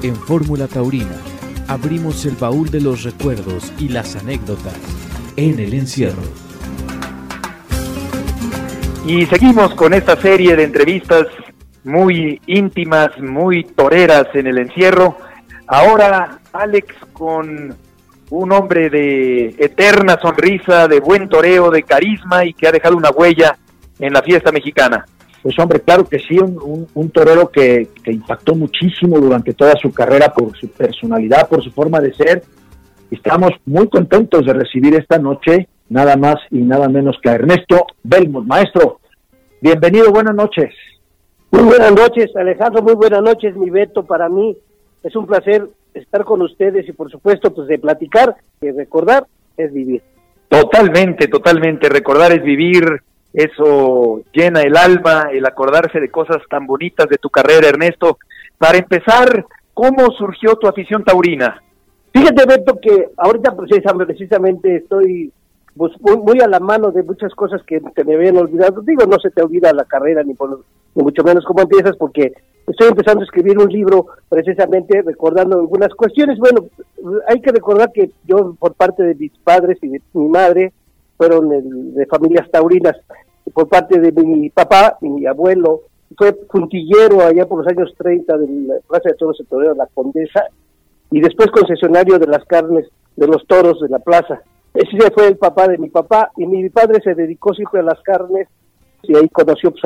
En Fórmula Taurina abrimos el baúl de los recuerdos y las anécdotas en el encierro. Y seguimos con esta serie de entrevistas muy íntimas, muy toreras en el encierro. Ahora, Alex, con un hombre de eterna sonrisa, de buen toreo, de carisma y que ha dejado una huella en la fiesta mexicana. Pues hombre, claro que sí, un, torero que, que, impactó muchísimo durante toda su carrera por su personalidad, por su forma de ser. Estamos muy contentos de recibir esta noche nada más y nada menos que a Ernesto Belmont. Maestro, bienvenido, buenas noches. Muy buenas noches, Alejandro, muy buenas noches, mi Beto, para mí es un placer estar con ustedes y por supuesto pues de platicar, que recordar es vivir. Totalmente, totalmente, recordar es vivir, eso llena el alma, el acordarse de cosas tan bonitas de tu carrera, Ernesto. Para empezar, ¿cómo surgió tu afición taurina? Fíjate, Beto, que ahorita precisamente estoy pues, muy, a la mano de muchas cosas que te me habían olvidado. Digo, no se te olvida la carrera, ni, por, ni mucho menos cómo empiezas, porque estoy empezando a escribir un libro precisamente recordando algunas cuestiones. Bueno, hay que recordar que yo, por parte de mis padres y de mi madre, fueron de familias taurinas. Por parte de mi papá, mi abuelo, fue puntillero allá por los años 30 de la Plaza de Toros de La Condesa, y después concesionario de las carnes de los toros de la plaza. Ese fue el papá de mi papá y mi padre se dedicó siempre a las carnes y ahí conoció pues,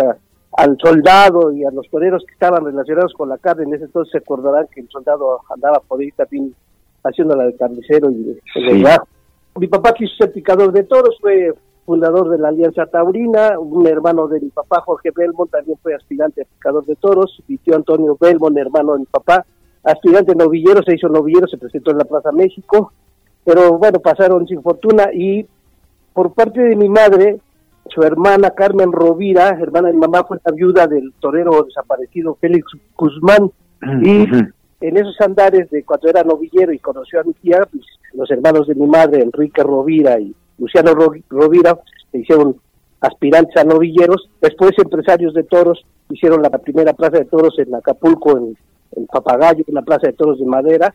al soldado y a los toreros que estaban relacionados con la carne. En ese entonces se acordarán que el soldado andaba por ahí también haciendo la de carnicero y de, Mi papá quiso ser picador de toros, fue fundador de la Alianza Taurina, un hermano de mi papá, Jorge Belmont, también fue aspirante a picador de toros, mi tío Antonio Belmont, hermano de mi papá, aspirante novillero, se hizo novillero, se presentó en la Plaza México, pero bueno, pasaron sin fortuna y por parte de mi madre, su hermana Carmen Rovira, hermana de mi mamá, fue la viuda del torero desaparecido Félix Guzmán y en esos andares de cuando era novillero y conoció a mi tía, pues, los hermanos de mi madre, Enrique Rovira y Luciano Rovira, se hicieron aspirantes a novilleros, después empresarios de toros, hicieron la primera plaza de toros en Acapulco, en, Papagayo, en la plaza de toros de madera,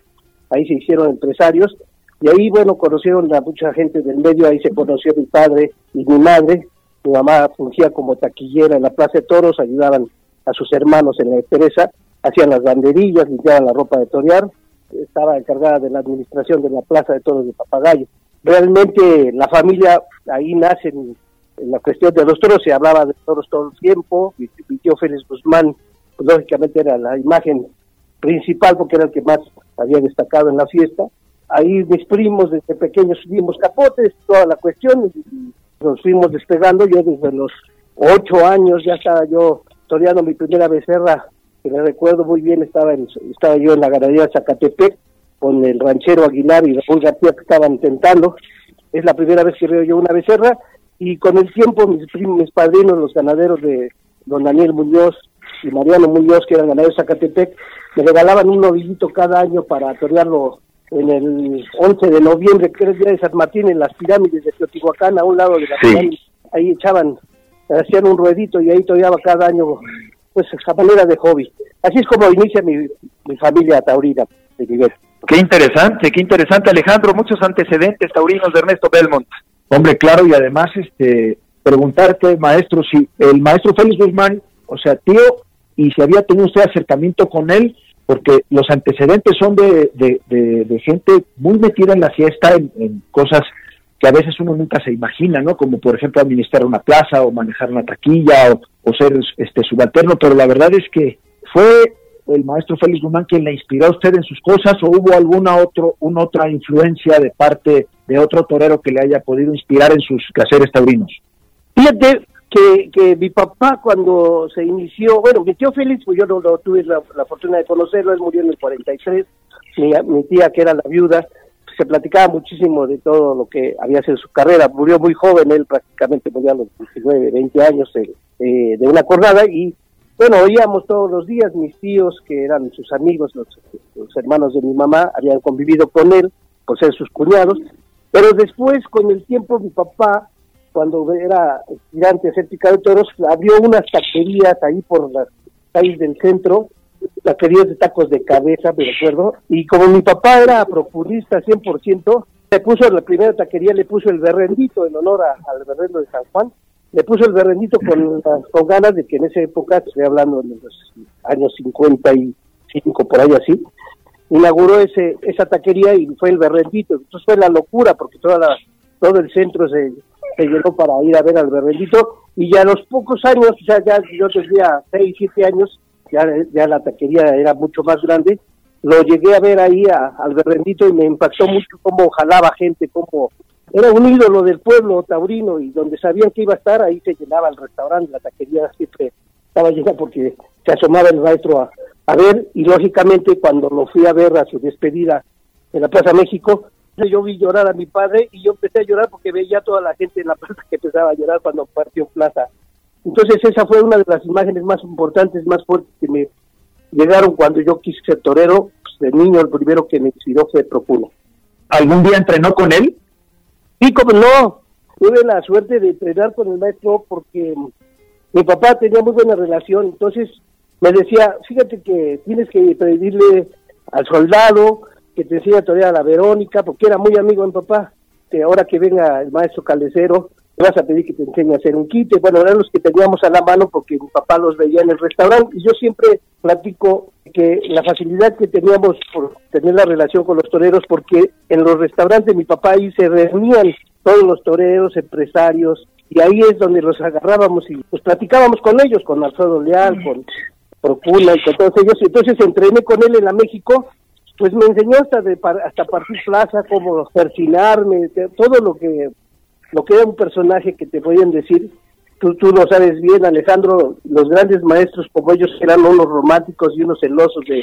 ahí se hicieron empresarios, y ahí, bueno, conocieron a mucha gente del medio, ahí se conoció mi padre y mi madre. Mi mamá fungía como taquillera en la Plaza de Toros, ayudaban a sus hermanos en la empresa, hacían las banderillas, limpiaban la ropa de torear, estaba encargada de la administración de la Plaza de Toros de Papagayo. Realmente la familia ahí nace en, la cuestión de los toros, se hablaba de toros todo el tiempo, mi, tío Félix Guzmán, pues, lógicamente era la imagen principal porque era el que más había destacado en la fiesta. Ahí mis primos desde pequeños subimos capotes, toda la cuestión, y nos fuimos despegando, yo desde los ocho años ya estaba yo toreando mi primera becerra, que me recuerdo muy bien, estaba estaba yo en la ganadería de Zacatepec, con el ranchero Aguilar y Raúl García que estaban intentando, es la primera vez que veo yo una becerra, y con el tiempo mis mis padrinos, los ganaderos de don Daniel Muñoz y Mariano Muñoz, que eran ganaderos de Zacatepec, me regalaban un novillito cada año para torearlo en el 11 de noviembre, que era el día de San Martín, en las pirámides de Teotihuacán, a un lado de la pirámide, ahí echaban, hacían un ruedito y ahí toreaba cada año, pues esa manera de hobby. Así es como inicia mi, mi familia taurina de nivel. Qué interesante, qué interesante Alejandro, muchos antecedentes taurinos de Ernesto Belmont. Hombre, claro, y además este preguntarte, maestro, si el maestro Félix Guzmán, o sea, tío, y si había tenido usted acercamiento con él, porque los antecedentes son de, de, gente muy metida en la fiesta, en, cosas que a veces uno nunca se imagina, ¿no? Como por ejemplo administrar una plaza o manejar una taquilla o, ser este subalterno, pero la verdad es que fue el maestro Félix Guzmán quien le inspiró a usted en sus cosas o hubo alguna otro, una otra influencia de parte de otro torero que le haya podido inspirar en sus quehaceres taurinos. Fíjate, que, que mi papá cuando se inició, bueno, mi tío Félix, pues yo no, tuve la, fortuna de conocerlo, él murió en el 43, mi, mi tía que era la viuda, se platicaba muchísimo de todo lo que había sido su carrera, murió muy joven, él prácticamente murió a los 19, 20 años eh, eh, de una jornada y bueno, oíamos todos los días, mis tíos, que eran sus amigos, los, hermanos de mi mamá, habían convivido con él por ser sus cuñados, pero después, con el tiempo, mi papá cuando era aspirante a de toros, abrió unas taquerías ahí por las calles del centro, taquerías de tacos de cabeza, me recuerdo, y como mi papá era profundista 100%, le puso la primera taquería, le puso el berrendito en honor al berrendo de San Juan, le puso el berrendito con, con ganas de que en esa época, estoy hablando de los años 55, por ahí así, inauguró ese esa taquería y fue el berrendito. Entonces fue la locura porque toda la, todo el centro se, llenó para ir a ver al berrendito y ya a los pocos años, ya, ya yo tenía 6, 7 años, ya, ya la taquería era mucho más grande, lo llegué a ver ahí al berrendito y me impactó mucho cómo jalaba gente, cómo era un ídolo del pueblo taurino y donde sabían que iba a estar, ahí se llenaba el restaurante, la taquería siempre estaba llena porque se asomaba el maestro a, ver y lógicamente cuando lo fui a ver a su despedida en la Plaza México, yo vi llorar a mi padre y yo empecé a llorar porque veía toda la gente en la plaza que empezaba a llorar cuando partió Plaza. Entonces esa fue una de las imágenes más importantes, más fuertes que me llegaron cuando yo quise ser torero. Pues, de niño el primero que me inspiró fue Procuno. ¿Algún día entrenó con él? Sí, como no. Tuve la suerte de entrenar con el maestro porque mi papá tenía muy buena relación, entonces me decía, fíjate que tienes que pedirle al soldado que te enseñe a torear a la Verónica, porque era muy amigo de mi papá, que ahora que venga el maestro Caldecero, vas a pedir que te enseñe a hacer un quite. Bueno, eran los que teníamos a la mano porque mi papá los veía en el restaurante y yo siempre platico que la facilidad que teníamos por tener la relación con los toreros, porque en los restaurantes de mi papá ahí se reunían todos los toreros, empresarios, y ahí es donde los agarrábamos y pues platicábamos con ellos, con Alfredo Leal, con Procula y con todos ellos. Entonces entrené con él en la México, pues me enseñó hasta de hasta partir plaza, cómo persinarme, todo lo que lo que era un personaje que te podían decir. Tú, tú lo sabes bien, Alejandro, los grandes maestros como ellos eran unos románticos y unos celosos de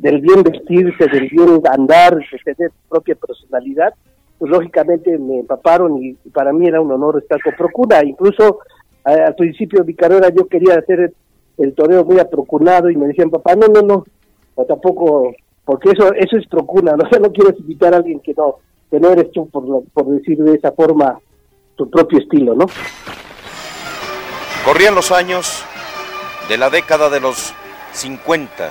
del bien vestirse, del bien andar, de tener propia personalidad, pues lógicamente me empaparon y, para mí era un honor estar con Procura. Incluso al principio de mi carrera yo quería hacer el toreo muy aprocunado y me decían, papá, no, no, no, tampoco, porque eso eso es procuna, ¿no? No quieres invitar a alguien que no, que no eres tú, por, decir de esa forma, tu propio estilo, ¿no? Corrían los años de la década de los 50.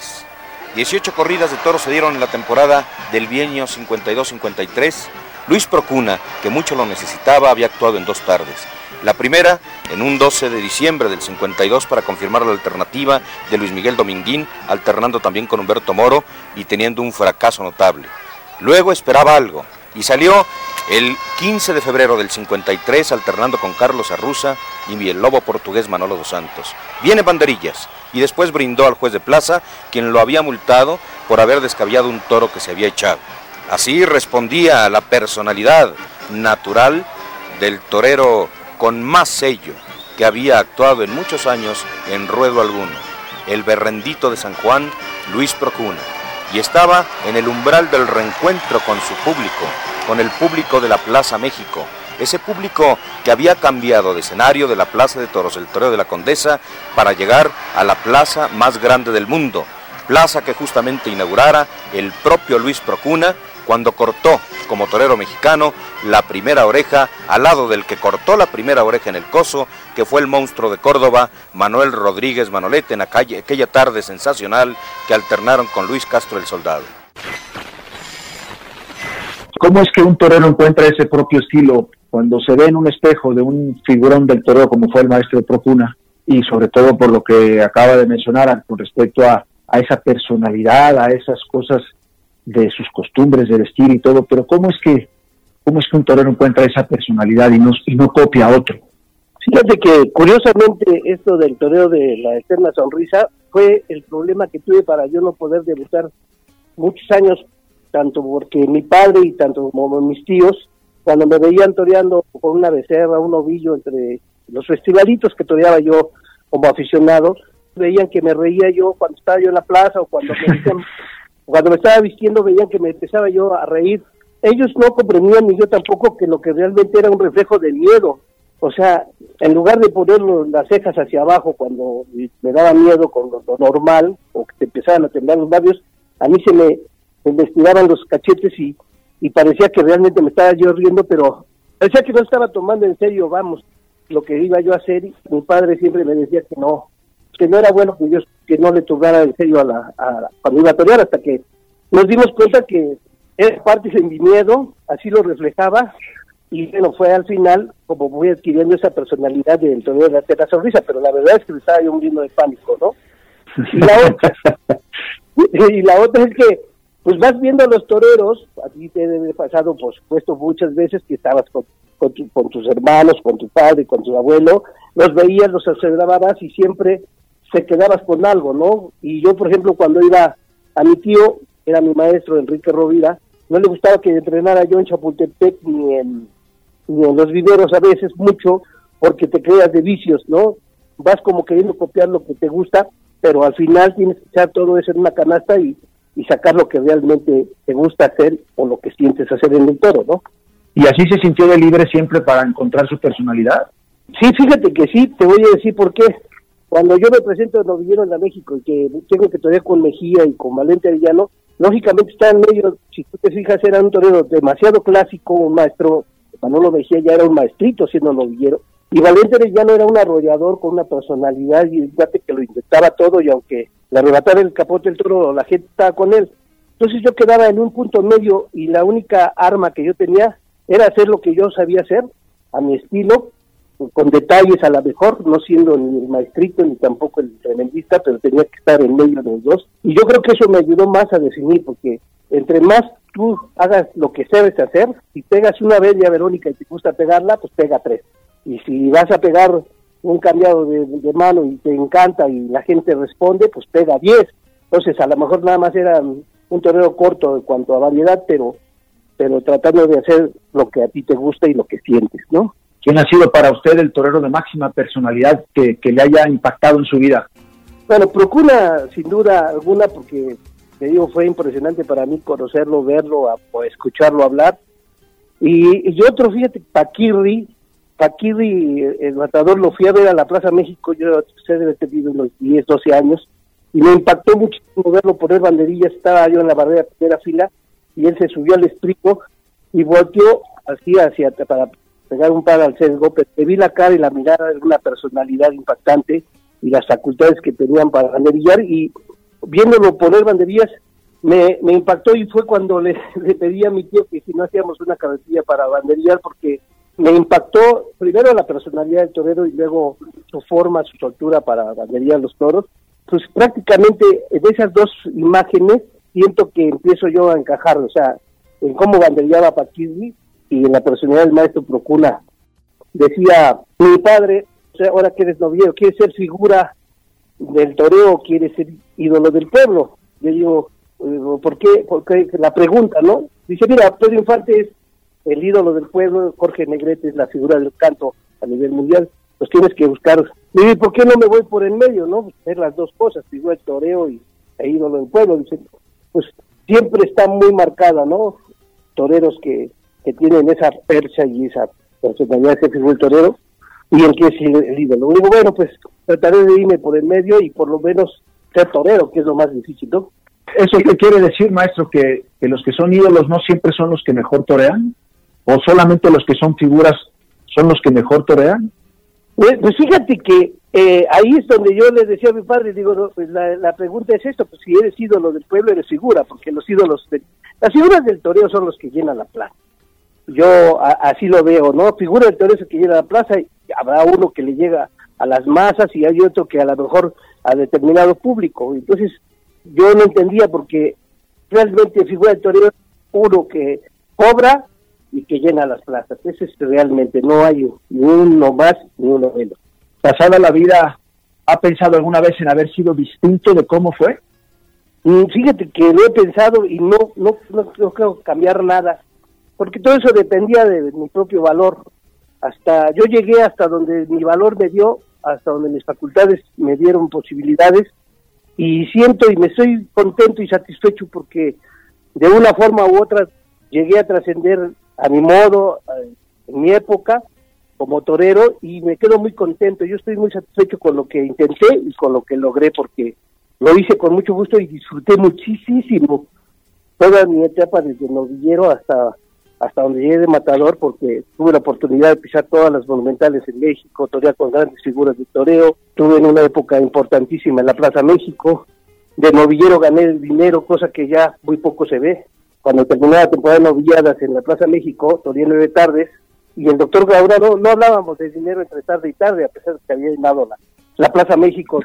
18 corridas de toros se dieron en la temporada del bienio 52-53. Luis Procuna, que mucho lo necesitaba, había actuado en dos tardes. La primera, en un 12 de diciembre del 52 para confirmar la alternativa de Luis Miguel Dominguín, alternando también con Humberto Moro y teniendo un fracaso notable. Luego esperaba algo y salió el 15 de febrero del 53 alternando con Carlos Arruza y el lobo portugués Manolo dos Santos. Viene banderillas y después brindó al juez de plaza quien lo había multado por haber descabellado un toro que se había echado. Así respondía a la personalidad natural del torero con más sello que había actuado en muchos años en ruedo alguno, el berrendito de San Juan, Luis Procuna, y estaba en el umbral del reencuentro con su público, con el público de la Plaza México, ese público que había cambiado de escenario de la Plaza de Toros, el Toreo de la Condesa, para llegar a la plaza más grande del mundo, plaza que justamente inaugurara el propio Luis Procuna, cuando cortó como torero mexicano la primera oreja al lado del que cortó la primera oreja en el coso, que fue el monstruo de Córdoba, Manuel Rodríguez Manolete, en aquella tarde sensacional que alternaron con Luis Castro el Soldado. ¿Cómo es que un torero encuentra ese propio estilo cuando se ve en un espejo de un figurón del torero como fue el maestro Procuna? Y sobre todo por lo que acaba de mencionar con respecto a esa personalidad, a esas cosas de sus costumbres de vestir y todo, pero ¿cómo es que cómo es que un torero encuentra esa personalidad y no, y no copia a otro? Fíjate que curiosamente esto del toreo de la eterna sonrisa fue el problema que tuve para yo no poder debutar muchos años, tanto porque mi padre y tanto como mis tíos, cuando me veían toreando con una becerra, un ovillo entre los festivalitos que toreaba yo como aficionado, veían que me reía yo cuando estaba yo en la plaza o cuando me decían cuando me estaba vistiendo veían que me empezaba yo a reír. Ellos no comprendían ni yo tampoco que lo que realmente era un reflejo de miedo. O sea, en lugar de poner las cejas hacia abajo cuando me daba miedo con lo, normal o que te empezaban a temblar los labios, a mí se me, investigaban los cachetes y, y parecía que realmente me estaba yo riendo, pero parecía que no estaba tomando en serio, vamos, lo que iba yo a hacer. Mi padre siempre me decía que no, que no era bueno que yo que no le tuviera en serio a la, a cuando iba a torear hasta que nos dimos cuenta que era parte mi miedo, así lo reflejaba y bueno, fue al final como voy adquiriendo esa personalidad del torero de la teta sonrisa, pero la verdad es que me estaba yo muriendo de pánico, ¿no? Y la otra, y la otra es que pues vas viendo a los toreros, a ti te debe pasado, por supuesto, muchas veces que estabas con, con, tus hermanos, con tu padre, con tu abuelo, los veías, los observabas y siempre se quedabas con algo, ¿no? Y yo, por ejemplo, cuando iba a mi tío, era mi maestro Enrique Rovira, no le gustaba que entrenara yo en Chapultepec ni en, ni en los videos a veces mucho, porque te creas de vicios, ¿no? Vas como queriendo copiar lo que te gusta, pero al final tienes que echar todo eso en una canasta y y sacar lo que realmente te gusta hacer o lo que sientes hacer en el toro, ¿no? ¿Y así se sintió de libre siempre para encontrar su personalidad? Sí, fíjate que sí, te voy a decir por qué. Cuando yo me presento en Novillero en la México y que tengo que torear con Mejía y con Valente Arellano, lógicamente está en medio, si tú te fijas, era un torero demasiado clásico, un maestro, Manolo Mejía ya era un maestrito siendo novillero, y Valente Arellano era un arrollador con una personalidad y fíjate que lo intentaba todo y aunque le arrebataba el capote del toro, la gente estaba con él. Entonces yo quedaba en un punto medio y la única arma que yo tenía era hacer lo que yo sabía hacer, a mi estilo, con detalles a la mejor, no siendo ni el maestrito ni tampoco el tremendista, pero tenía que estar en medio de los dos. Y yo creo que eso me ayudó más a definir, porque entre más tú hagas lo que sabes hacer, si pegas una vez ya Verónica y te gusta pegarla, pues pega tres. Y si vas a pegar un cambiado de, mano y te encanta y la gente responde, pues pega 10. Entonces, a lo mejor nada más era un torneo corto en cuanto a variedad, pero pero tratando de hacer lo que a ti te gusta y lo que sientes, ¿no? ¿Quién ha sido para usted el torero de máxima personalidad que, le haya impactado en su vida? Bueno, Procura, sin duda alguna, porque te digo, fue impresionante para mí conocerlo, verlo escucharlo hablar. Y, y otro, fíjate, Paquirri, Paquirri, el matador, lo fui a ver a la Plaza México, yo sé debe tenido unos 10, 12 años, y me impactó muchísimo verlo poner banderillas, estaba yo en la barrera primera fila, y él se subió al estribo y volteó así hacia para pegar un par al sesgo, pero vi la cara y la mirada de una personalidad impactante y las facultades que tenían para banderillar, y viéndolo poner banderillas, me, me impactó y fue cuando le, le pedí a mi tío que si no hacíamos una cabecilla para banderillar, porque me impactó primero la personalidad del torero y luego su forma, su soltura para bandería los toros. Pues prácticamente en esas dos imágenes siento que empiezo yo a encajar, o sea, en cómo banderillaba Paquirri y en la personalidad del maestro Procuna. Decía, mi padre, ahora que eres noviero, quiere ser figura del toreo, quiere ser ídolo del pueblo. Yo digo, ¿por qué? Porque la pregunta, ¿no? Dice, mira, Pedro Infante es el ídolo del pueblo, Jorge Negrete es la figura del canto a nivel mundial, pues tienes que buscar, y ¿por qué no me voy por el medio, no? Ver las dos cosas, figura del toreo y e ídolo del pueblo, Dice, pues siempre está muy marcada, ¿no? Toreros que, que tienen esa percha y esa personalidad figura el torero, y el que es el, ídolo. Digo, bueno, pues trataré de irme por el medio y por lo menos ser torero, que es lo más difícil, ¿no? ¿Eso qué quiere decir, maestro? ¿Que, que los que son ídolos no siempre son los que mejor torean? ¿O solamente los que son figuras son los que mejor torean? Pues, pues fíjate que eh, ahí es donde yo le decía a mi padre, digo, pues la, pregunta es esto, pues si eres ídolo del pueblo eres figura, porque los ídolos, de, las figuras del toreo son los que llenan la plaza. Yo así lo veo, ¿no? Figura del el que llena la plaza y habrá uno que le llega a las masas y hay otro que a lo mejor a determinado público. Entonces yo no entendía porque realmente figura del toreo es uno que cobra y que llena las plazas. Ese es realmente, no hay ni uno más ni uno menos. Pasada la vida, ¿ha pensado alguna vez en haber sido distinto de cómo fue? Mm, fíjate que lo he pensado y no, no, no, creo cambiar nada, porque todo eso dependía de mi propio valor. Hasta yo llegué hasta donde mi valor me dio, hasta donde mis facultades me dieron posibilidades y siento y me estoy contento y satisfecho porque de una forma u otra llegué a trascender a mi modo, en mi época, como torero, y me quedo muy contento. Yo estoy muy satisfecho con lo que intenté y con lo que logré, porque lo hice con mucho gusto y disfruté muchísimo toda mi etapa desde novillero hasta hasta donde llegué de matador, porque tuve la oportunidad de pisar todas las monumentales en México, torear con grandes figuras de toreo, tuve en una época importantísima en la Plaza México, de novillero gané el dinero, cosa que ya muy poco se ve. Cuando terminé la temporada de novilladas en la Plaza México, toreé nueve tardes, y el doctor Gaura no, hablábamos de dinero entre tarde y tarde, a pesar de que había llenado la, la Plaza México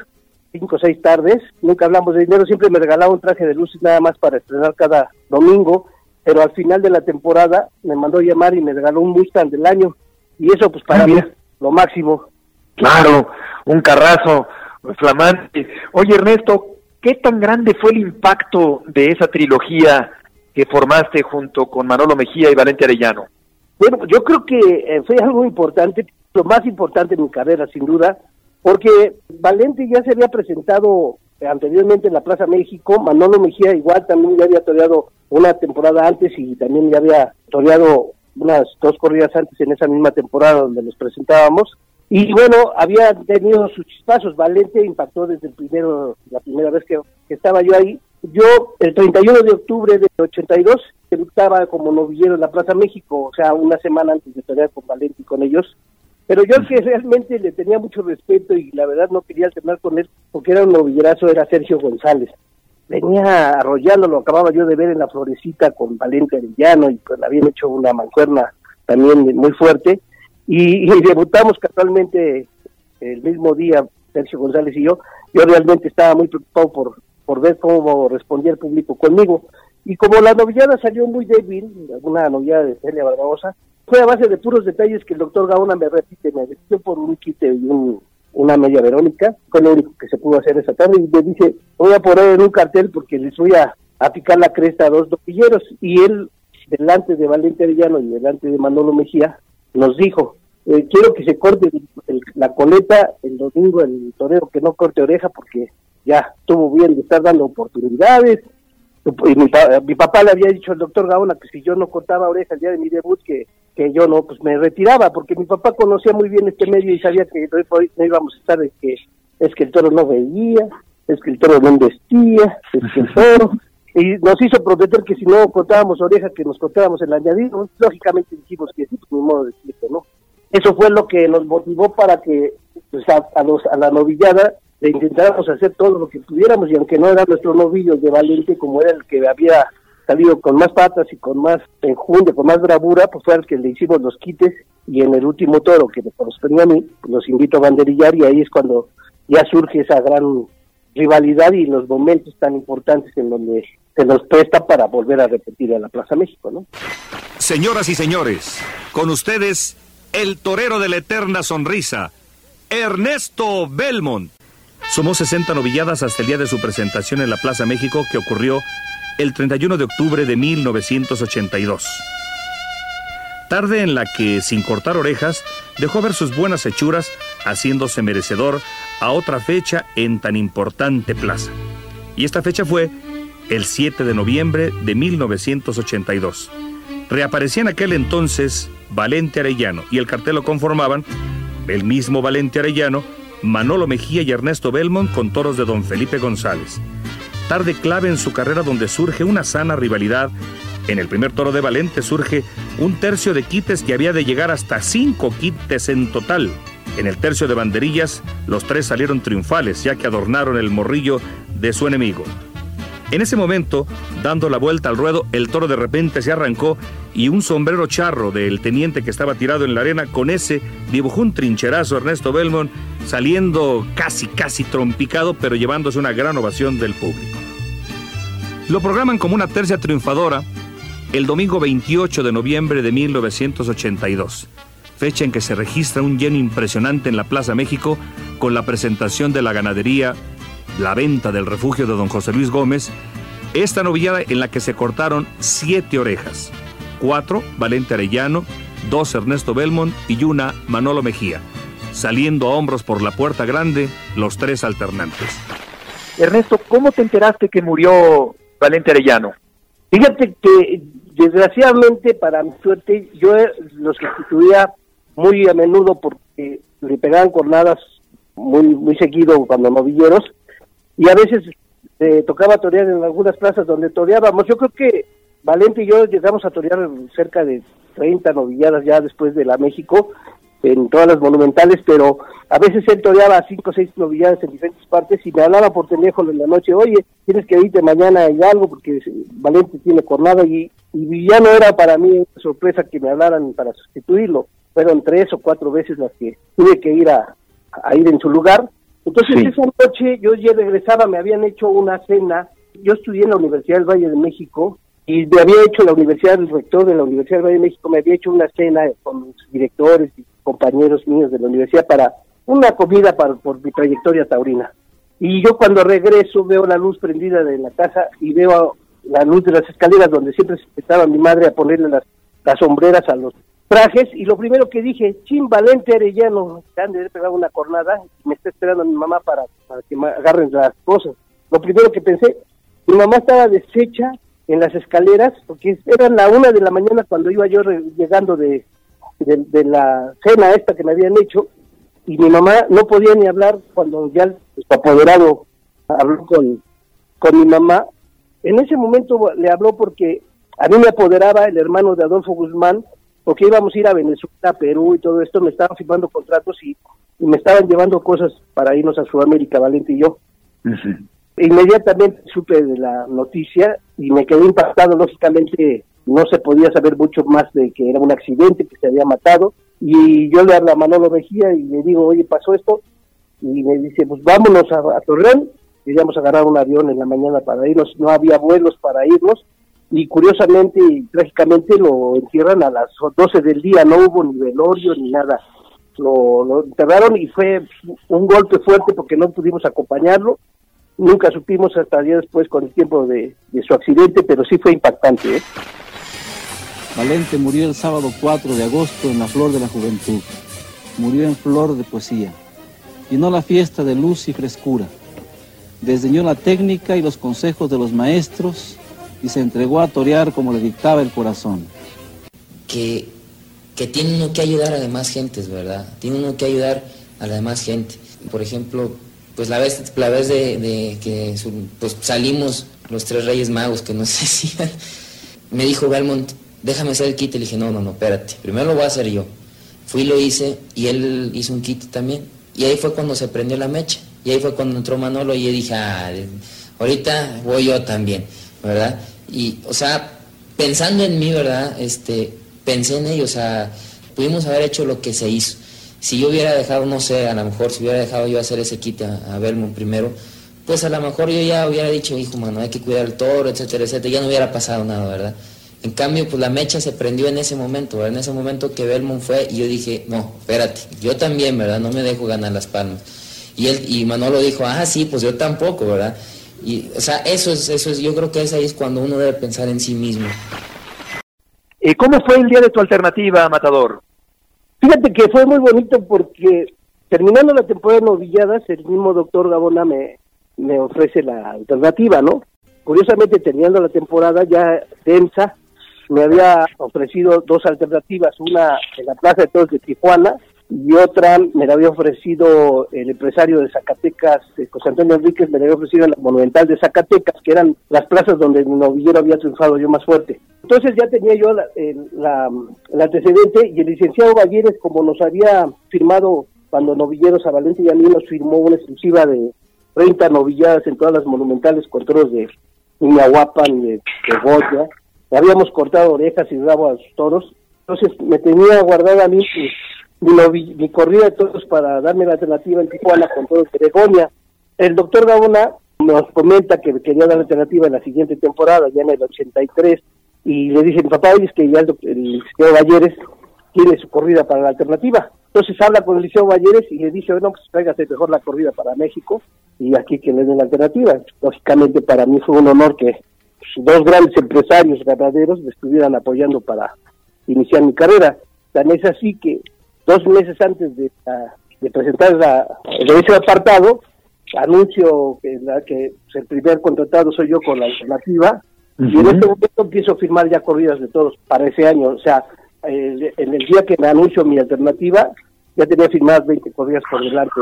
cinco o seis tardes, nunca hablamos de dinero, siempre me regalaba un traje de luces nada más para estrenar cada domingo, pero al final de la temporada me mandó llamar y me regaló un Mustang del año, y eso pues para ah, mí lo máximo. Claro, un carrazo flamante. Oye Ernesto, ¿qué tan grande fue el impacto de esa trilogía que formaste junto con Manolo Mejía y Valente Arellano? Bueno, yo creo que eh, fue algo importante, lo más importante en mi carrera, sin duda, porque Valente ya se había presentado anteriormente en la Plaza México, Manolo Mejía igual también ya había toreado una temporada antes y también ya había toreado unas dos corridas antes en esa misma temporada donde nos presentábamos. Y bueno, había tenido sus chispazos, Valente impactó desde el primero, la primera vez que, estaba yo ahí. Yo, el 31 de octubre del 82, debutaba como novillero en la Plaza México, o sea, una semana antes de torear con Valente y con ellos. Pero yo que realmente le tenía mucho respeto y la verdad no quería alternar con él porque era un novillerazo, era Sergio González. Venía arrollando, lo acababa yo de ver en la florecita con Valente Arellano y pues habían hecho una mancuerna también muy fuerte. Y, debutamos casualmente el mismo día, Sergio González y yo. Yo realmente estaba muy preocupado por, por ver cómo respondía el público conmigo. Y como la novillada salió muy débil, una novillada de Celia Barbosa, fue a base de puros detalles que el doctor Gaona me repite, me decidió por un quite y una media Verónica, fue lo único que se pudo hacer esa tarde, y me dice, voy a poner en un cartel porque les voy a, picar la cresta a dos dopilleros, y él, delante de Valente Arellano y delante de Manolo Mejía, nos dijo, eh, quiero que se corte la coleta el domingo el torero que no corte oreja porque ya estuvo bien de estar dando oportunidades, y mi, papá le había dicho al doctor Gaona que si yo no cortaba oreja el día de mi debut, que, que yo no, pues me retiraba, porque mi papá conocía muy bien este medio y sabía que no, íbamos a estar de que es que el toro no veía, es que el toro no vestía, es que el toro, y nos hizo prometer que si no cortábamos oreja, que nos cortábamos el añadido, lógicamente dijimos que sí, pues mi modo de decirlo, ¿no? Eso fue lo que nos motivó para que pues, a, los, a la novillada de intentáramos hacer todo lo que pudiéramos y aunque no era nuestro novillo de Valente como era el que había salido con más patas y con más enjunde, con más bravura, pues fue el que le hicimos los quites y en el último toro que me correspondía a mí, los invito a banderillar y ahí es cuando ya surge esa gran rivalidad y los momentos tan importantes en donde se nos presta para volver a repetir a la Plaza México, ¿no? Señoras y señores, con ustedes el torero de la eterna sonrisa, Ernesto Belmont. Somos 60 novilladas hasta el día de su presentación en la Plaza México que ocurrió el 31 de octubre de 1982. Tarde en la que, sin cortar orejas, dejó ver sus buenas hechuras, haciéndose merecedor a otra fecha en tan importante plaza. Y esta fecha fue el 7 de noviembre de 1982. Reaparecía en aquel entonces Valente Arellano y el cartel lo conformaban el mismo Valente Arellano, Manolo Mejía y Ernesto Belmont con toros de don Felipe González. Tarde clave en su carrera donde surge una sana rivalidad. En el primer toro de Valente surge un tercio de quites que había de llegar hasta cinco quites en total. En el tercio de banderillas, los tres salieron triunfales, ya que adornaron el morrillo de su enemigo. En ese momento, dando la vuelta al ruedo, el toro de repente se arrancó y un sombrero charro del teniente que estaba tirado en la arena, con ese dibujó un trincherazo Ernesto Belmont, saliendo casi, casi trompicado, pero llevándose una gran ovación del público. Lo programan como una tercia triunfadora el domingo 28 de noviembre de 1982, fecha en que se registra un lleno impresionante en la Plaza México con la presentación de la ganadería la venta del refugio de don José Luis Gómez, esta novillada en la que se cortaron siete orejas, cuatro Valente Arellano, dos Ernesto Belmont y una Manolo Mejía, saliendo a hombros por la puerta grande los tres alternantes. Ernesto, ¿cómo te enteraste que murió Valente Arellano? Fíjate que desgraciadamente para mi suerte yo los sustituía muy a menudo porque le pegaban cornadas muy muy seguido cuando novilleros y a veces eh, tocaba torear en algunas plazas donde toreábamos. Yo creo que Valente y yo llegamos a torear cerca de 30 novilladas ya después de la México, en todas las monumentales, pero a veces él toreaba cinco o seis novilladas en diferentes partes y me hablaba por teléfono en la noche, oye, tienes que irte mañana y algo porque Valente tiene cornada y, y ya no era para mí sorpresa que me hablaran para sustituirlo. Fueron tres o cuatro veces las que tuve que ir a, a ir en su lugar. Entonces esa noche yo ya regresaba, me habían hecho una cena, yo estudié en la Universidad del Valle de México y me había hecho la universidad, el rector de la Universidad del Valle de México me había hecho una cena con los directores y compañeros míos de la universidad para una comida para, por mi trayectoria taurina. Y yo cuando regreso veo la luz prendida de la casa y veo la luz de las escaleras donde siempre estaba mi madre a ponerle las, las sombreras a los trajes y lo primero que dije, Chin Valente Arellano, que han de pegado una cornada y me está esperando mi mamá para, para que me agarren las cosas. Lo primero que pensé, mi mamá estaba deshecha en las escaleras, porque eran la una de la mañana cuando iba yo llegando de, de, la cena esta que me habían hecho, y mi mamá no podía ni hablar cuando ya el apoderado habló con, con mi mamá. En ese momento le habló porque a mí me apoderaba el hermano de Adolfo Guzmán, porque íbamos a ir a Venezuela, Perú y todo esto, me estaban firmando contratos y, me estaban llevando cosas para irnos a Sudamérica, Valente y yo. Inmediatamente supe de la noticia y me quedé impactado, lógicamente no se podía saber mucho más de que era un accidente, que se había matado, y yo le hablo a Manolo Mejía y le digo, oye, pasó esto, y me dice, pues vámonos a, a Torreón, queríamos agarrar un avión en la mañana para irnos, no había vuelos para irnos, y curiosamente y trágicamente lo entierran a las 12 del día, no hubo ni velorio ni nada. Lo, lo enterraron y fue un golpe fuerte porque no pudimos acompañarlo Nunca supimos hasta día después con el tiempo de, su accidente, pero sí fue impactante. ¿eh? Valente murió el sábado 4 de agosto en la flor de la juventud. Murió en flor de poesía. Llenó la fiesta de luz y frescura. Desdeñó la técnica y los consejos de los maestros y se entregó a torear como le dictaba el corazón. Que, que tiene uno que ayudar a demás gentes, ¿verdad? Tiene uno que ayudar a la demás gente. Por ejemplo, pues la vez, la vez de, que pues salimos los tres reyes magos que nos decían, me dijo Belmont, déjame hacer el kit. Le dije, no, no, no, espérate, primero lo voy a hacer yo. Fui y lo hice y él hizo un kit también. Y ahí fue cuando se prendió la mecha. Y ahí fue cuando entró Manolo y yo dije, ah, ahorita voy yo también, ¿verdad? Y, o sea, pensando en mí, ¿verdad? Este, pensé en ello, o sea, pudimos haber hecho lo que se hizo. Si yo hubiera dejado, no sé, a lo mejor si hubiera dejado yo hacer ese kit a, Belmont primero, pues a lo mejor yo ya hubiera dicho, hijo, mano, hay que cuidar el toro, etcétera, etcétera, ya no hubiera pasado nada, ¿verdad? En cambio, pues la mecha se prendió en ese momento, ¿verdad? En ese momento que Belmont fue y yo dije, no, espérate, yo también, ¿verdad? No me dejo ganar las palmas. Y él, y Manolo dijo, ah, sí, pues yo tampoco, ¿verdad? Y, o sea, eso es, eso es, yo creo que ahí es cuando uno debe pensar en sí mismo. ¿Y cómo fue el día de tu alternativa, Matador? Fíjate que fue muy bonito porque terminando la temporada de novilladas, el mismo doctor Gabona me, me ofrece la alternativa, ¿no? Curiosamente, terminando la temporada ya densa, me había ofrecido dos alternativas, una en la Plaza de Toros de Tijuana y otra me la había ofrecido el empresario de Zacatecas, eh, José Antonio Enríquez, me la había ofrecido en la Monumental de Zacatecas, que eran las plazas donde el novillero había triunfado yo más fuerte. Entonces ya tenía yo la, el, antecedente y el licenciado Valleres, como nos había firmado cuando Novilleros a Valencia y a mí nos firmó una exclusiva de 30 novilladas en todas las monumentales con toros de Niñahuapan, de, de Goya, habíamos cortado orejas y rabo a los toros, entonces me tenía guardada a mí mi, corrida de toros para darme la alternativa en Tijuana con todos de Begonia. El doctor Gabona nos comenta que quería dar la alternativa en la siguiente temporada, ya en el 83, y le dice mi papá, es que ya el, el liceo Valleres tiene su corrida para la alternativa. Entonces habla con el liceo Valleres y le dice, bueno, pues tráigase mejor la corrida para México y aquí que le den la alternativa. Lógicamente para mí fue un honor que dos grandes empresarios ganaderos me estuvieran apoyando para iniciar mi carrera. Tan es así que dos meses antes de, de presentar la, el apartado, anuncio que, la, que el primer contratado soy yo con la alternativa, y en este momento empiezo a firmar ya corridas de todos para ese año. O sea, en el día que me anuncio mi alternativa, ya tenía firmadas 20 corridas por delante.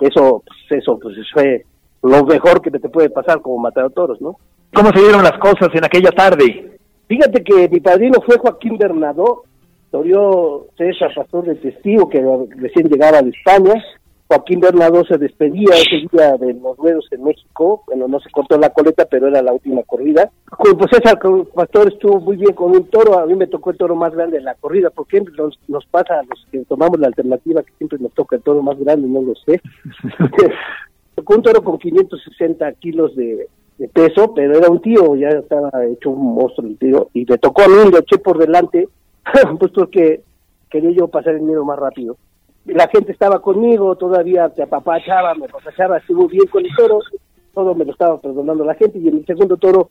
Eso, pues, eso pues fue lo mejor que te puede pasar como matar toros, ¿no? ¿Cómo se dieron las cosas en aquella tarde? Fíjate que mi padrino fue Joaquín Bernardo, toreó César Pastor de Testigo, que recién llegaba de España. Joaquín Bernardo se despedía ese día de los ruedos en México, bueno, no se cortó la coleta, pero era la última corrida. Pues César Pastor estuvo muy bien con un toro, a mí me tocó el toro más grande de la corrida, porque nos, nos pasa a los que tomamos la alternativa que siempre nos toca el toro más grande, no lo sé. tocó un toro con 560 kilos de, de peso, pero era un tío, ya estaba hecho un monstruo el tío, y le tocó a mí, lo eché por delante, pues porque quería yo pasar el miedo más rápido. La gente estaba conmigo, todavía te apapachaba, me apapachaba, estuvo bien con el toro, todo me lo estaba perdonando la gente, y en el segundo toro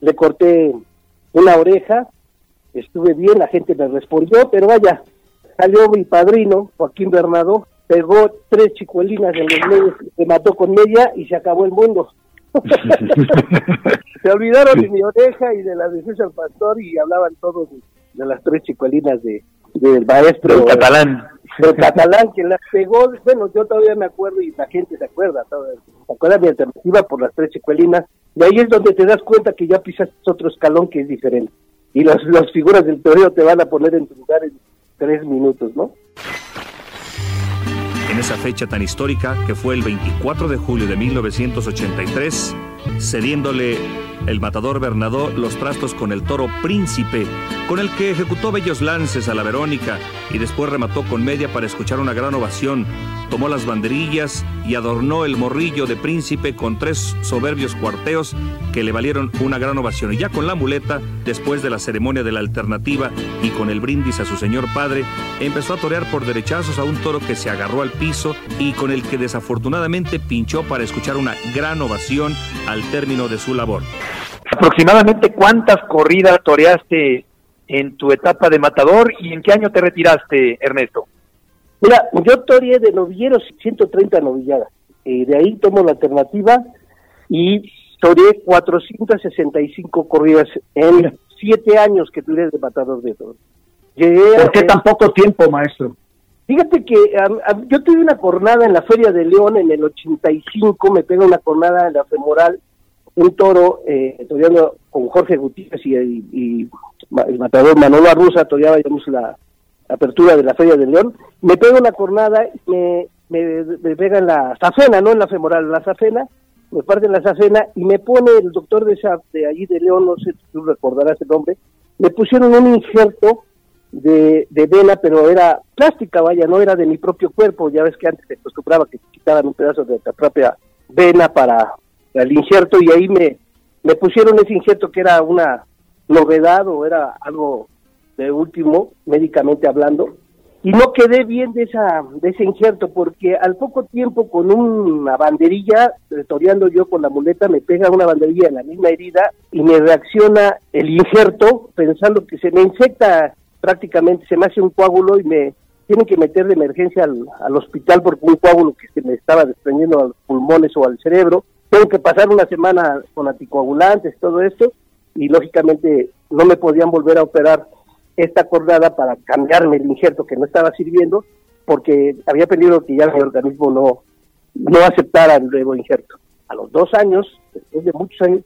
le corté una oreja, estuve bien, la gente me respondió, pero vaya, salió mi padrino, Joaquín Bernardo, pegó tres chicuelinas en los medios, se mató con media y se acabó el mundo. se olvidaron de mi oreja y de la de César Pastor y hablaban todos de, las tres chicuelinas de, del maestro. Del catalán. Del catalán que las pegó. Bueno, yo todavía me acuerdo y la gente se acuerda. Se acuerda mi alternativa por las tres chicuelinas. Y ahí es donde te das cuenta que ya pisaste otro escalón que es diferente. Y las, las figuras del toreo te van a poner en tu lugar en tres minutos, ¿no? En esa fecha tan histórica que fue el 24 de julio de 1983, cediéndole el matador Bernadó los trastos con el toro Príncipe, con el que ejecutó bellos lances a la Verónica y después remató con media para escuchar una gran ovación. Tomó las banderillas y adornó el morrillo de Príncipe con tres soberbios cuarteos que le valieron una gran ovación. Y ya con la muleta, después de la ceremonia de la alternativa y con el brindis a su señor padre, empezó a torear por derechazos a un toro que se agarró al piso y con el que desafortunadamente pinchó para escuchar una gran ovación al término de su labor. ¿Aproximadamente cuántas corridas toreaste en tu etapa de matador y en qué año te retiraste, Ernesto? Mira, yo toreé de novilleros 130 novilladas. Eh, de ahí tomo la alternativa y toreé 465 corridas en siete años que tuve de matador de toros. ¿Por qué tan poco tiempo, maestro? Fíjate que yo tuve una jornada en la Feria de León en el 85, me pega una jornada en la femoral un toro eh, con Jorge Gutiérrez y, el matador Manolo Arruza, toreaba digamos, la apertura de la Feria de León, me pega una cornada, me, me, me pega en la zafena, no en la femoral, en la zafena, me parte en la zafena y me pone el doctor de, esa, de allí de León, no sé si tú recordarás el nombre, me pusieron un injerto de, de vena, pero era plástica, vaya, no era de mi propio cuerpo, ya ves que antes se acostumbraba que quitaban un pedazo de la propia vena para, el injerto y ahí me, me pusieron ese injerto que era una novedad o era algo de último, médicamente hablando, y no quedé bien de, esa, de ese injerto porque al poco tiempo con una banderilla, toreando yo con la muleta, me pega una banderilla en la misma herida y me reacciona el injerto pensando que se me infecta prácticamente, se me hace un coágulo y me tienen que meter de emergencia al, al hospital porque un coágulo que se me estaba desprendiendo a los pulmones o al cerebro tengo que pasar una semana con anticoagulantes, todo esto, y lógicamente no me podían volver a operar esta cordada para cambiarme el injerto que no estaba sirviendo, porque había pedido que ya mi organismo no, no aceptara el nuevo injerto. A los dos años, después de muchos años,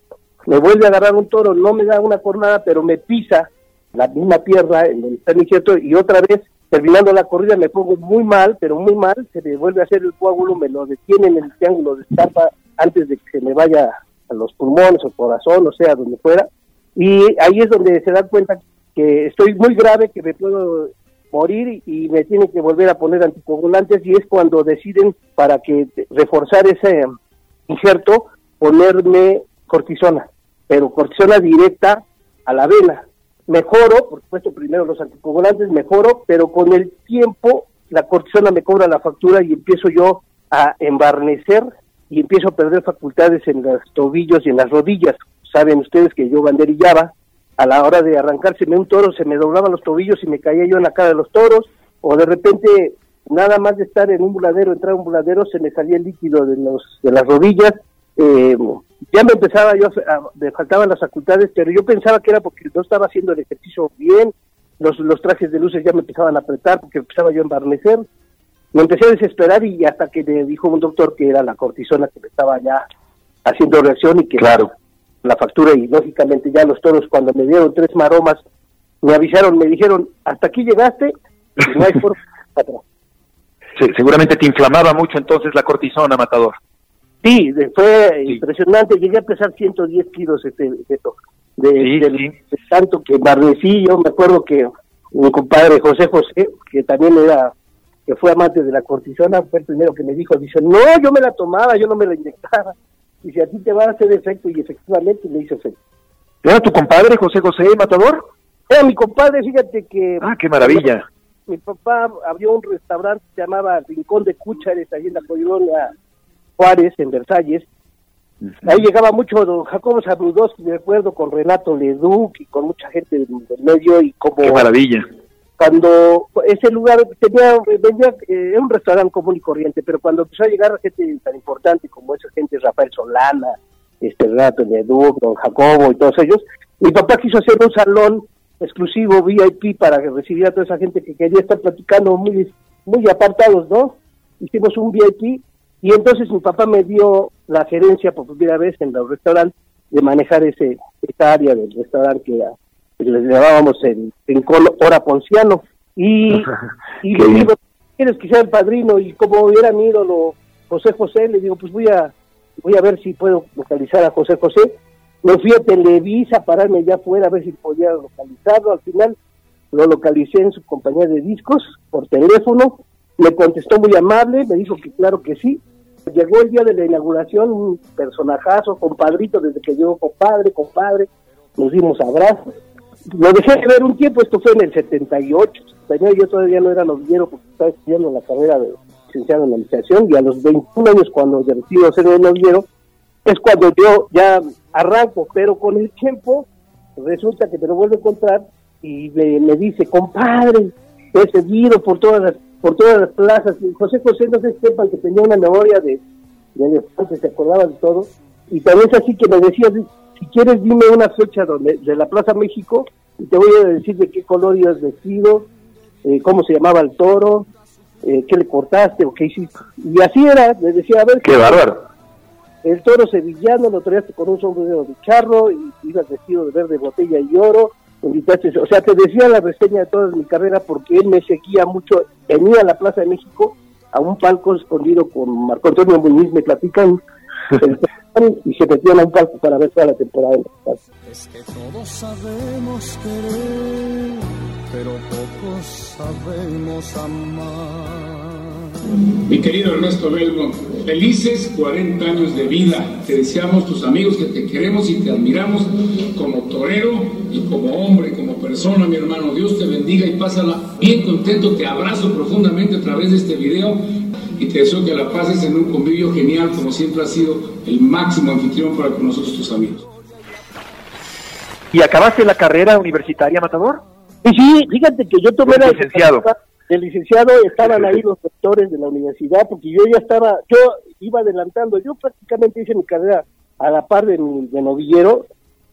me vuelve a agarrar un toro, no me da una cornada, pero me pisa la misma pierna en el injerto y otra vez, terminando la corrida, me pongo muy mal, pero muy mal, se me vuelve a hacer el coágulo, me lo detiene en el triángulo de estampa antes de que se me vaya a los pulmones o corazón, o sea, donde fuera. Y ahí es donde se dan cuenta que estoy muy grave, que me puedo morir y me tienen que volver a poner anticoagulantes y es cuando deciden para que reforzar ese injerto ponerme cortisona, pero cortisona directa a la vena. Mejoro, por supuesto, primero los anticoagulantes, mejoro, pero con el tiempo la cortisona me cobra la factura y empiezo yo a embarnecer y empiezo a perder facultades en los tobillos y en las rodillas. Saben ustedes que yo banderillaba, a la hora de arrancárseme un toro se me doblaban los tobillos y me caía yo en la cara de los toros, o de repente nada más de estar en un buladero, entrar a un buladero, se me salía el líquido de, los, de las rodillas, eh, ya me empezaba yo, me faltaban las facultades, pero yo pensaba que era porque no estaba haciendo el ejercicio bien, los, los trajes de luces ya me empezaban a apretar porque empezaba yo a embarnecer, me empecé a desesperar y hasta que me dijo un doctor que era la cortisona que me estaba ya haciendo reacción y que claro. la factura y lógicamente ya los toros cuando me dieron tres maromas me avisaron, me dijeron, hasta aquí llegaste, y no hay forma atrás. Sí, seguramente te inflamaba mucho entonces la cortisona, Matador. Sí, fue impresionante, llegué a pesar 110 kilos este, de, de, Sí, del- sí. de tanto que barnecí, yo me acuerdo que mi compadre José José, que también era, que fue amante de la cortisona, fue el primero que me dijo, dice, no, yo me la tomaba, yo no me la inyectaba, dice, a ti te va a hacer efecto, y efectivamente le hizo efecto. ¿Era tu compadre José José Matador? Era mi compadre, fíjate que... Ah, qué maravilla. Mi papá abrió un restaurante que se llamaba Rincón de Cúchares, ahí en la colonia Juárez, en Versalles. Ahí llegaba mucho don Jacobo Sabrudowski, me acuerdo, con Renato Leduc y con mucha gente del, del medio y como Qué maravilla. cuando ese lugar tenía, eh, un restaurante común y corriente, pero cuando empezó a llegar gente tan importante como esa gente, Rafael Solana, este Renato Leduc, don Jacobo y todos ellos, mi papá quiso hacer un salón exclusivo VIP para que recibiera a toda esa gente que quería estar platicando muy, muy apartados, ¿no? Hicimos un VIP y entonces mi papá me dio la gerencia por primera vez en el restaurante de manejar ese esa área del restaurante que, era- que les llamábamos el Rincón Hora Ponciano. Y, le digo, ¿quieres que sea el padrino? Y como era mi ídolo José José, le digo, pues voy a voy a ver si puedo localizar a José José. Me fui a Televisa a pararme allá afuera a ver si podía localizarlo. Al final lo localicé en su compañía de discos por teléfono. Me contestó muy amable, me dijo que claro que sí. Llegó el día de la inauguración, un personajazo, compadrito, desde que llegó compadre, compadre, nos dimos abrazos. Lo dejé de ver un tiempo, esto fue en el 78, 79, yo todavía no era novillero porque estaba estudiando la carrera de licenciado en administración y a los 21 años cuando decido ser de novillero, es cuando yo ya arranco, pero con el tiempo resulta que me lo vuelvo a encontrar y me, me dice, compadre, he seguido por todas las, por todas las plazas. José José, no sé si sepan que tenía una memoria de, de elefante, se acordaba de todo. Y también es así que me decía, si quieres dime una fecha donde, de la Plaza México y te voy a decir de qué color ibas vestido, eh, cómo se llamaba el toro, eh, qué le cortaste o qué hiciste. Y así era, me decía, a ver, Qué bárbaro. el toro sevillano lo traíaste con un sombrero de charro y ibas vestido de verde botella y oro. O sea, te decía la reseña de toda mi carrera porque él me seguía mucho. Venía a la Plaza de México a un palco escondido con Marco Antonio Muñiz, me platican, y se metían a un palco para ver toda la temporada. en la plaza. Es que todos sabemos querer, pero pocos sabemos amar. Mi querido Ernesto Belmont, felices 40 años de vida. Te deseamos tus amigos que te queremos y te admiramos como torero y como hombre, como persona, mi hermano. Dios te bendiga y pásala bien contento. Te abrazo profundamente a través de este video y te deseo que la pases en un convivio genial, como siempre has sido el máximo anfitrión para con nosotros tus amigos. ¿Y acabaste la carrera universitaria, Matador? Y sí, fíjate que yo tomé El la licenciado. El licenciado estaban ahí los doctores de la universidad, porque yo ya estaba, yo iba adelantando, yo prácticamente hice mi carrera a la par de mi de novillero.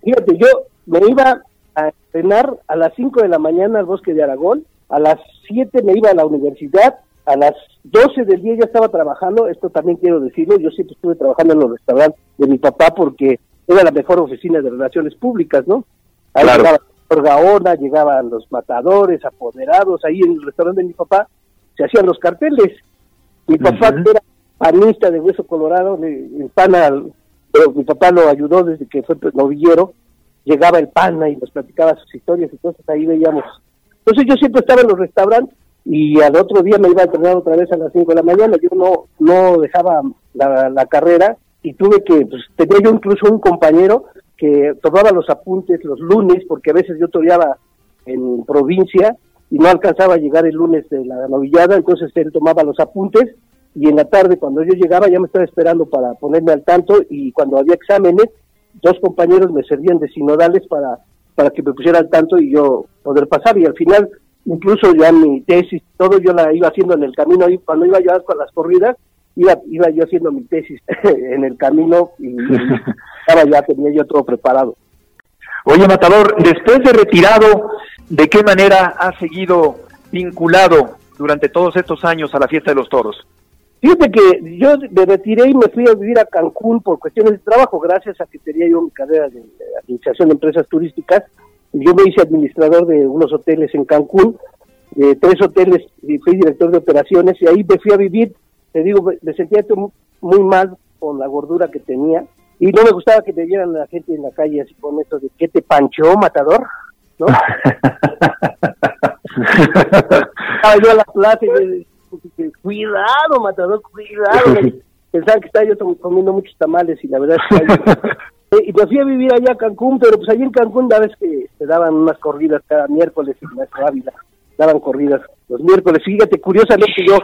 Fíjate, yo me iba a entrenar a las 5 de la mañana al bosque de Aragón, a las 7 me iba a la universidad, a las 12 del día ya estaba trabajando, esto también quiero decirlo, yo siempre estuve trabajando en los restaurantes de mi papá porque era la mejor oficina de relaciones públicas, ¿no? Ahí Claro. llegaba por Gaona, llegaban los matadores, apoderados, ahí en el restaurante de mi papá se hacían los carteles. Mi papá era panista de Hueso Colorado, el pana, pero mi papá lo ayudó desde que fue novillero, llegaba el pana y nos platicaba sus historias, entonces ahí veíamos. Entonces yo siempre estaba en los restaurantes y al otro día me iba a entrenar otra vez a las 5 de la mañana, yo no, no dejaba la, la carrera y tuve que, pues tenía yo incluso un compañero que tomaba los apuntes los lunes, porque a veces yo toreaba en provincia y no alcanzaba a llegar el lunes de la novillada, entonces él tomaba los apuntes y en la tarde cuando yo llegaba ya me estaba esperando para ponerme al tanto y cuando había exámenes, dos compañeros me servían de sinodales para, para que me pusiera al tanto y yo poder pasar y al final incluso ya mi tesis, todo yo la iba haciendo en el camino, y cuando iba yo a las corridas, iba, iba yo haciendo mi tesis en el camino y, estaba ya, tenía yo todo preparado. Oye, Matador, después de retirado, ¿de qué manera has seguido vinculado durante todos estos años a la fiesta de los toros? Fíjate que yo me retiré y me fui a vivir a Cancún por cuestiones de trabajo, gracias a que tenía yo mi carrera de, administración de empresas turísticas. Yo me hice administrador de unos hoteles en Cancún, de tres hoteles, y fui director de operaciones y ahí me fui a vivir. Te digo, me sentía muy mal con la gordura que tenía y no me gustaba que me vieran la gente en la calle así con esto de ¿qué te panchó, matador? ¿No? Estaba yo a la plaza y cuidado, matador, cuidado. Pensaba que estaba yo comiendo muchos tamales y la verdad es que... y me fui a vivir allá a Cancún, pero pues allí en Cancún, la vez que se daban unas corridas cada miércoles en Maestro Ávila, daban corridas los miércoles. Fíjate, curiosamente yo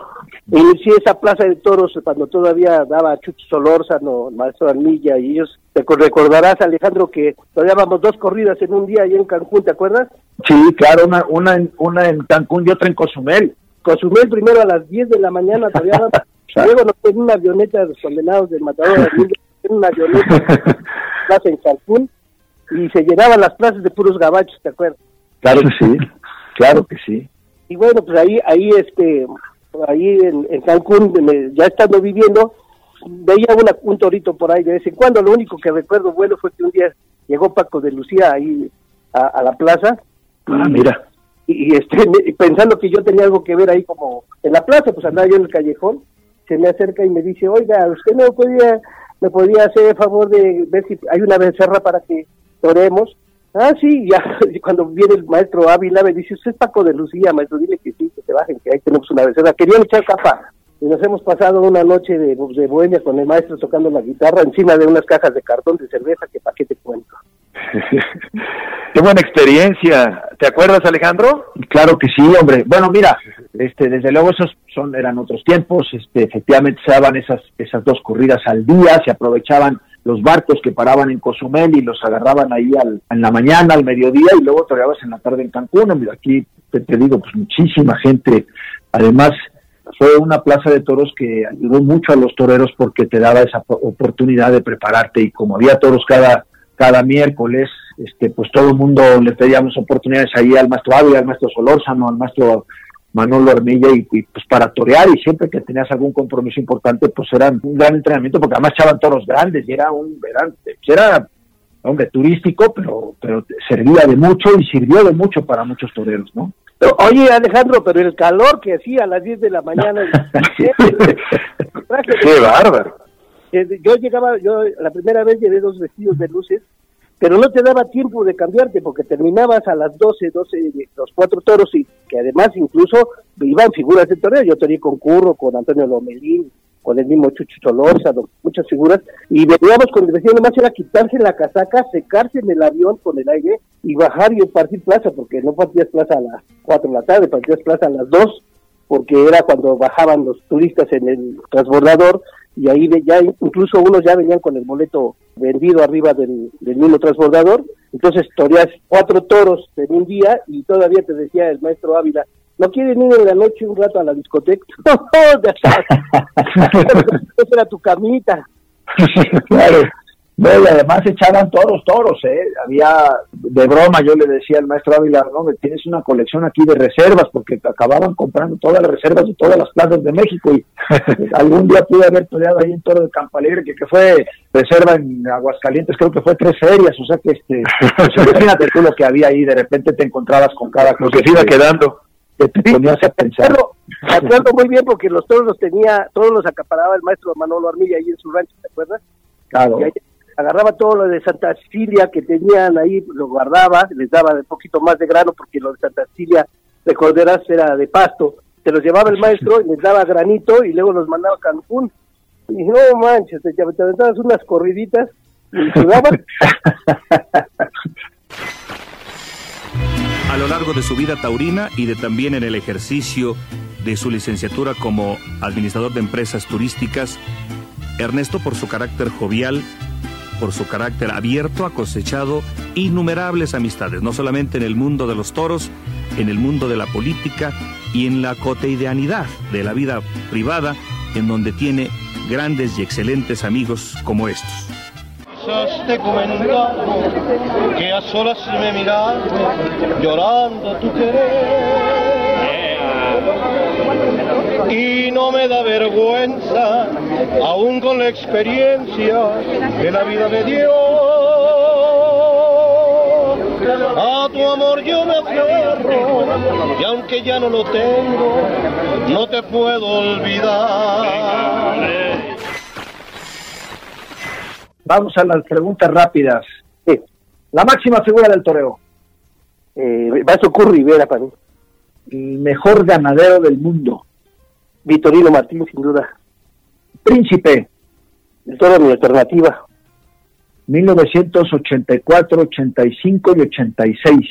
inicié esa plaza de toros cuando todavía daba Chucho Solórzano, Maestro Armilla, y ellos, te recordarás, Alejandro, que todavía dábamos dos corridas en un día allá en Cancún, ¿te acuerdas? Sí, claro, una, una, en, una en Cancún y otra en Cozumel. Cozumel primero a las 10 de la mañana, todavía luego nos fue en una avioneta los condenados del matador en una avioneta plaza en Cancún y se llenaban las plazas de puros gabachos, ¿te acuerdas? Claro que sí, claro que sí. Y bueno, pues ahí, ahí este, ahí en, Cancún, ya estando viviendo, veía una, un torito por ahí de vez en cuando. Lo único que recuerdo bueno fue que un día llegó Paco de Lucía ahí a, la plaza. Ah, mira y, este, pensando que yo tenía algo que ver ahí como en la plaza, pues andaba yo en el callejón, se me acerca y me dice, oiga, ¿usted no podía, me podía hacer el favor de ver si hay una becerra para que oremos? Ah, sí, ya, cuando viene el maestro Ávila me dice, usted es Paco de Lucía, maestro, dile que sí, que se bajen, que ahí tenemos una becerra. Querían echar capa y nos hemos pasado una noche de, de bohemia con el maestro tocando la guitarra encima de unas cajas de cartón de cerveza, que pa' qué te cuento. Qué buena experiencia. ¿Te acuerdas, Alejandro? Claro que sí, hombre. Bueno, mira, este, desde luego esos son eran otros tiempos. Este, efectivamente se daban esas esas dos corridas al día, se aprovechaban los barcos que paraban en Cozumel y los agarraban ahí al, en la mañana, al mediodía y luego toreabas en la tarde en Cancún. Mira, aquí te, te digo, pues muchísima gente. Además, fue una plaza de toros que ayudó mucho a los toreros porque te daba esa oportunidad de prepararte y como había toros cada cada miércoles, este, pues todo el mundo le pedíamos oportunidades ahí al maestro Ávila, al maestro Solórzano, al maestro Manolo Armilla y, pues para torear y siempre que tenías algún compromiso importante pues era un gran entrenamiento porque además echaban toros grandes y era un era, era hombre turístico pero pero servía de mucho y sirvió de mucho para muchos toreros no Oye, Alejandro, pero el calor que hacía a las 10 de la mañana. Qué bárbaro. Yo llegaba, yo la primera vez llevé dos vestidos de luces, pero no te daba tiempo de cambiarte porque terminabas a las 12, 12 los cuatro toros y que además incluso iban figuras de torneo. Yo tenía con Curro, con Antonio Lomelín, con el mismo Chucho muchas figuras, y veníamos con vestido, nomás era quitarse la casaca, secarse en el avión con el aire y bajar y partir plaza, porque no partías plaza a las 4 de la tarde, partías plaza a las 2, porque era cuando bajaban los turistas en el transbordador y ahí ya incluso unos ya venían con el boleto vendido arriba del, mismo transbordador, entonces toreas cuatro toros en un día y todavía te decía el maestro Ávila, ¿no quieren ir en la noche un rato a la discoteca? Esa era tu camita. claro y además echaban toros, toros, ¿eh? Había, de broma, yo le decía al maestro Ávila, no, tienes una colección aquí de reservas, porque acababan comprando todas las reservas de todas las plazas de México, y algún día pude haber toreado ahí en Toro de Campalegre, que, que fue reserva en Aguascalientes, creo que fue tres ferias, o sea que, este, pues, imagínate tú lo que había ahí, de repente te encontrabas con cada cosa. Lo que se iba quedando. Que te ponías a pensar. Me acuerdo muy bien porque los toros los tenía, todos los acaparaba el maestro Manolo Armilla ahí en su rancho, ¿te acuerdas? Claro agarraba todo lo de Santa Cecilia que tenían ahí, lo guardaba, les daba un poquito más de grano porque lo de Santa Cecilia, recordarás, era de pasto. Se los llevaba el maestro y les daba granito y luego los mandaba a Cancún. Y no manches, te, te aventabas unas corriditas y sudaban. A lo largo de su vida taurina y de también en el ejercicio de su licenciatura como administrador de empresas turísticas, Ernesto, por su carácter jovial, por su carácter abierto, ha cosechado innumerables amistades, no solamente en el mundo de los toros, en el mundo de la política y en la cotidianidad de la vida privada, en donde tiene grandes y excelentes amigos como estos. Te que a solas me miras llorando tu querer y no me da vergüenza, aún con la experiencia que la vida me dio. A tu amor yo me aferro y aunque ya no lo tengo, no te puedo olvidar. Vamos a las preguntas rápidas. La máxima figura del toreo. Eh, Vaso Curry Rivera para mí. El mejor ganadero del mundo. Vitorino Martín, sin duda. Príncipe. El toro mi alternativa. 1984, 85 y 86.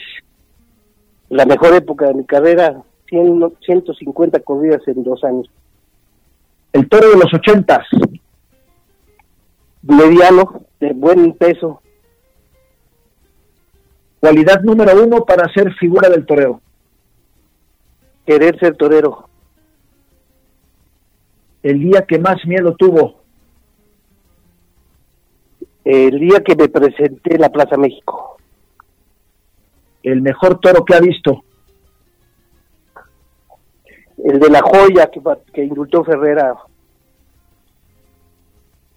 La mejor época de mi carrera, 100, 150 corridas en dos años. El toro de los 80. Mediano, de buen peso. Cualidad número uno para ser figura del toreo. Querer ser torero. El día que más miedo tuvo. El día que me presenté en la Plaza México. El mejor toro que ha visto. El de la joya que, que indultó Ferrera.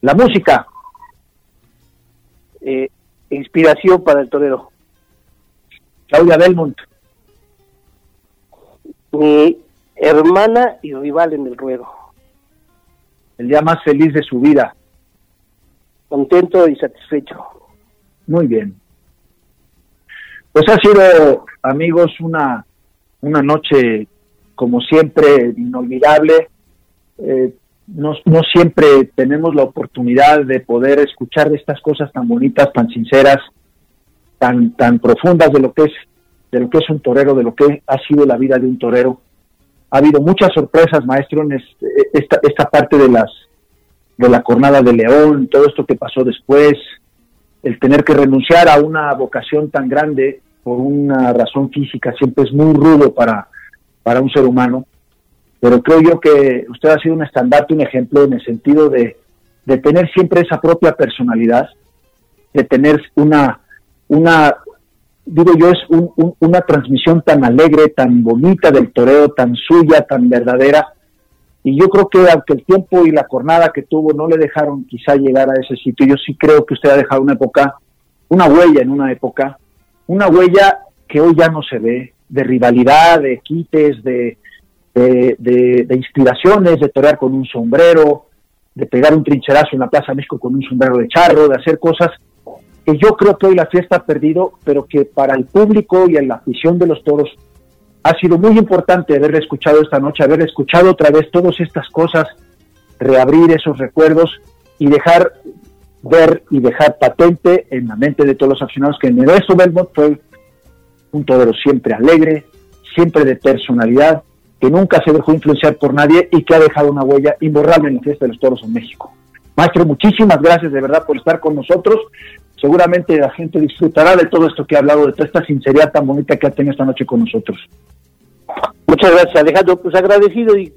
La música. Eh, inspiración para el torero. Claudia Belmont. Mi hermana y rival en el ruedo. El día más feliz de su vida. Contento y satisfecho. Muy bien. Pues ha sido, amigos, una, una noche, como siempre, inolvidable. Eh, no, no siempre tenemos la oportunidad de poder escuchar estas cosas tan bonitas, tan sinceras, tan, tan profundas de lo que es de lo que es un torero, de lo que ha sido la vida de un torero. Ha habido muchas sorpresas, maestro, en esta, esta parte de las de la jornada de León, todo esto que pasó después, el tener que renunciar a una vocación tan grande por una razón física siempre es muy rudo para, para un ser humano, pero creo yo que usted ha sido un estandarte, un ejemplo en el sentido de, de tener siempre esa propia personalidad, de tener una, una, digo yo, es una transmisión tan alegre, tan bonita del toreo, tan suya, tan verdadera. Y yo creo que aunque el tiempo y la jornada que tuvo no le dejaron quizá llegar a ese sitio, yo sí creo que usted ha dejado una época, una huella en una época, una huella que hoy ya no se ve, de rivalidad, de quites, de, de, inspiraciones, de torear con un sombrero, de pegar un trincherazo en la Plaza México con un sombrero de charro, de hacer cosas que yo creo que hoy la fiesta ha perdido, pero que para el público y en la afición de los toros ha sido muy importante haber escuchado esta noche, haber escuchado otra vez todas estas cosas, reabrir esos recuerdos y dejar ver y dejar patente en la mente de todos los aficionados que Neveso Belmont fue un torero siempre alegre, siempre de personalidad, que nunca se dejó influenciar por nadie y que ha dejado una huella imborrable en la fiesta de los toros en México. Maestro, muchísimas gracias de verdad por estar con nosotros seguramente la gente disfrutará de todo esto que ha hablado, de toda esta sinceridad tan bonita que ha tenido esta noche con nosotros. Muchas gracias, Alejandro. Pues agradecido y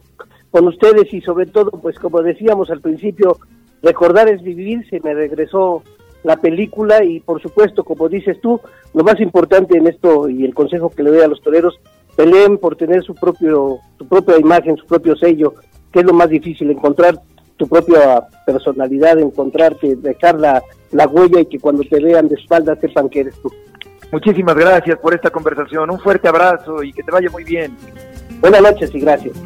con ustedes y sobre todo, pues como decíamos al principio, recordar es vivir. Se me regresó la película y por supuesto, como dices tú, lo más importante en esto y el consejo que le doy a los toreros, peleen por tener su propio, su propia imagen, su propio sello, que es lo más difícil, encontrar tu propia personalidad, encontrarte, dejar la, la huella y que cuando te vean de espalda sepan que eres tú. Muchísimas gracias por esta conversación, un fuerte abrazo y que te vaya muy bien. Buenas noches y gracias.